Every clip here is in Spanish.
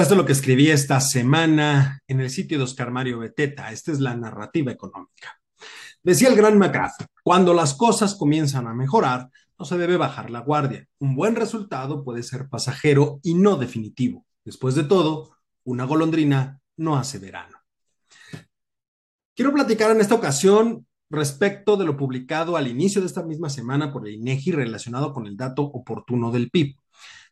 Esto es lo que escribí esta semana en el sitio de Oscar Mario Beteta. Esta es la narrativa económica. Decía el gran McGrath, cuando las cosas comienzan a mejorar, no se debe bajar la guardia. Un buen resultado puede ser pasajero y no definitivo. Después de todo, una golondrina no hace verano. Quiero platicar en esta ocasión respecto de lo publicado al inicio de esta misma semana por el INEGI relacionado con el dato oportuno del PIB.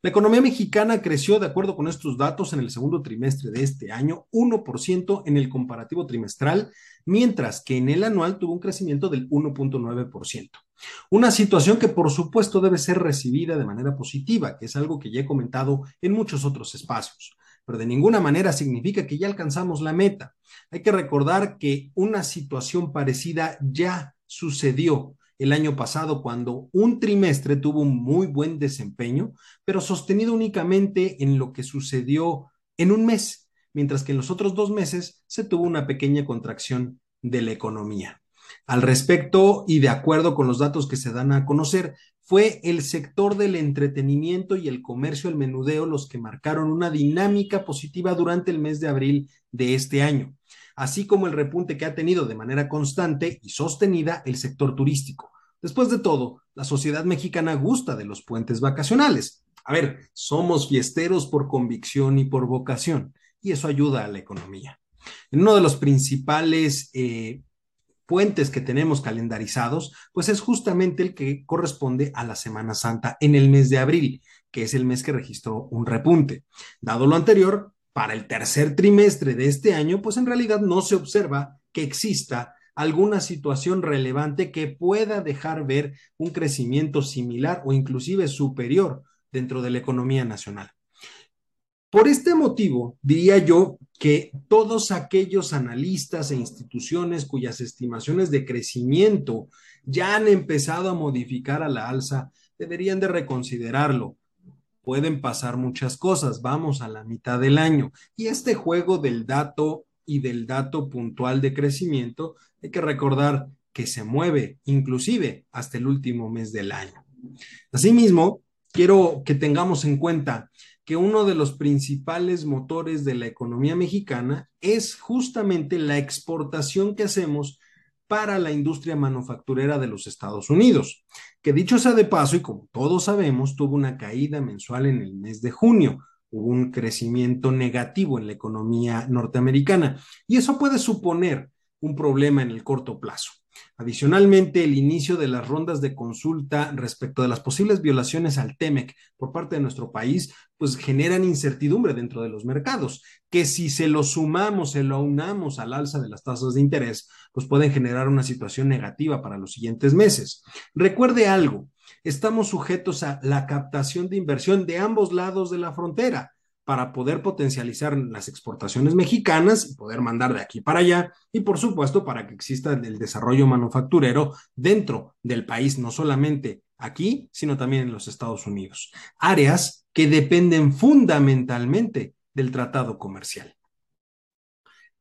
La economía mexicana creció, de acuerdo con estos datos, en el segundo trimestre de este año 1% en el comparativo trimestral, mientras que en el anual tuvo un crecimiento del 1.9%. Una situación que por supuesto debe ser recibida de manera positiva, que es algo que ya he comentado en muchos otros espacios, pero de ninguna manera significa que ya alcanzamos la meta. Hay que recordar que una situación parecida ya sucedió el año pasado cuando un trimestre tuvo un muy buen desempeño, pero sostenido únicamente en lo que sucedió en un mes, mientras que en los otros dos meses se tuvo una pequeña contracción de la economía. Al respecto y de acuerdo con los datos que se dan a conocer, fue el sector del entretenimiento y el comercio al menudeo los que marcaron una dinámica positiva durante el mes de abril de este año así como el repunte que ha tenido de manera constante y sostenida el sector turístico. Después de todo, la sociedad mexicana gusta de los puentes vacacionales. A ver, somos fiesteros por convicción y por vocación, y eso ayuda a la economía. En uno de los principales eh, puentes que tenemos calendarizados, pues es justamente el que corresponde a la Semana Santa en el mes de abril, que es el mes que registró un repunte. Dado lo anterior, para el tercer trimestre de este año, pues en realidad no se observa que exista alguna situación relevante que pueda dejar ver un crecimiento similar o inclusive superior dentro de la economía nacional. Por este motivo, diría yo que todos aquellos analistas e instituciones cuyas estimaciones de crecimiento ya han empezado a modificar a la alza deberían de reconsiderarlo pueden pasar muchas cosas, vamos a la mitad del año. Y este juego del dato y del dato puntual de crecimiento, hay que recordar que se mueve inclusive hasta el último mes del año. Asimismo, quiero que tengamos en cuenta que uno de los principales motores de la economía mexicana es justamente la exportación que hacemos para la industria manufacturera de los Estados Unidos, que dicho sea de paso, y como todos sabemos, tuvo una caída mensual en el mes de junio, hubo un crecimiento negativo en la economía norteamericana, y eso puede suponer un problema en el corto plazo. Adicionalmente, el inicio de las rondas de consulta respecto de las posibles violaciones al TEMEC por parte de nuestro país, pues generan incertidumbre dentro de los mercados, que si se lo sumamos, se lo aunamos al alza de las tasas de interés, pues pueden generar una situación negativa para los siguientes meses. Recuerde algo, estamos sujetos a la captación de inversión de ambos lados de la frontera para poder potencializar las exportaciones mexicanas y poder mandar de aquí para allá y por supuesto para que exista el desarrollo manufacturero dentro del país, no solamente aquí, sino también en los Estados Unidos. Áreas que dependen fundamentalmente del tratado comercial.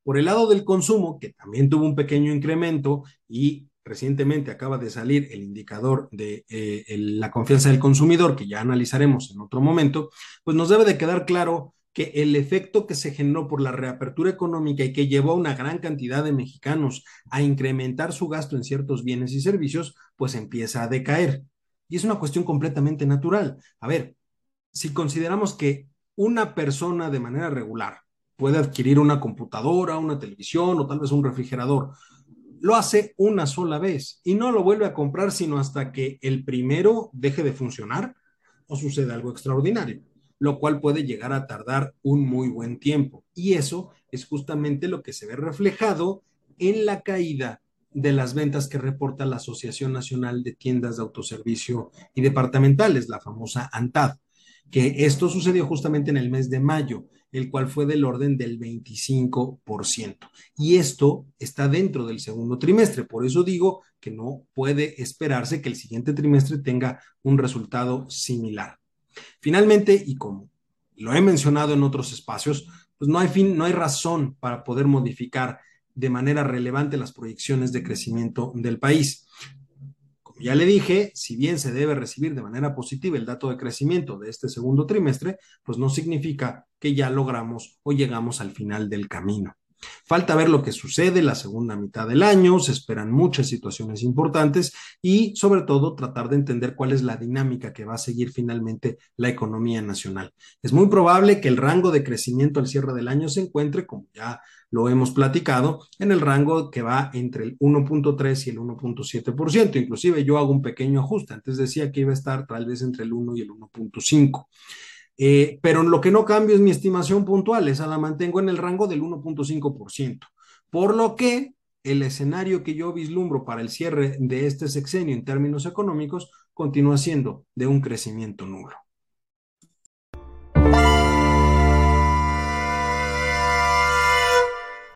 Por el lado del consumo, que también tuvo un pequeño incremento y recientemente acaba de salir el indicador de eh, la confianza del consumidor, que ya analizaremos en otro momento, pues nos debe de quedar claro que el efecto que se generó por la reapertura económica y que llevó a una gran cantidad de mexicanos a incrementar su gasto en ciertos bienes y servicios, pues empieza a decaer. Y es una cuestión completamente natural. A ver, si consideramos que una persona de manera regular puede adquirir una computadora, una televisión o tal vez un refrigerador, lo hace una sola vez y no lo vuelve a comprar sino hasta que el primero deje de funcionar o suceda algo extraordinario, lo cual puede llegar a tardar un muy buen tiempo. Y eso es justamente lo que se ve reflejado en la caída de las ventas que reporta la Asociación Nacional de Tiendas de Autoservicio y Departamentales, la famosa ANTAD, que esto sucedió justamente en el mes de mayo el cual fue del orden del 25%. Y esto está dentro del segundo trimestre. Por eso digo que no puede esperarse que el siguiente trimestre tenga un resultado similar. Finalmente, y como lo he mencionado en otros espacios, pues no hay fin, no hay razón para poder modificar de manera relevante las proyecciones de crecimiento del país Ya le dije, si bien se debe recibir de manera positiva el dato de crecimiento de este segundo trimestre, pues no significa que ya logramos o llegamos al final del camino. Falta ver lo que sucede la segunda mitad del año, se esperan muchas situaciones importantes y sobre todo tratar de entender cuál es la dinámica que va a seguir finalmente la economía nacional. Es muy probable que el rango de crecimiento al cierre del año se encuentre, como ya lo hemos platicado, en el rango que va entre el 1.3 y el 1.7%. Inclusive yo hago un pequeño ajuste. Antes decía que iba a estar tal vez entre el 1 y el 1.5. Eh, pero lo que no cambio es mi estimación puntual, esa la mantengo en el rango del 1.5%. Por lo que el escenario que yo vislumbro para el cierre de este sexenio en términos económicos continúa siendo de un crecimiento nulo.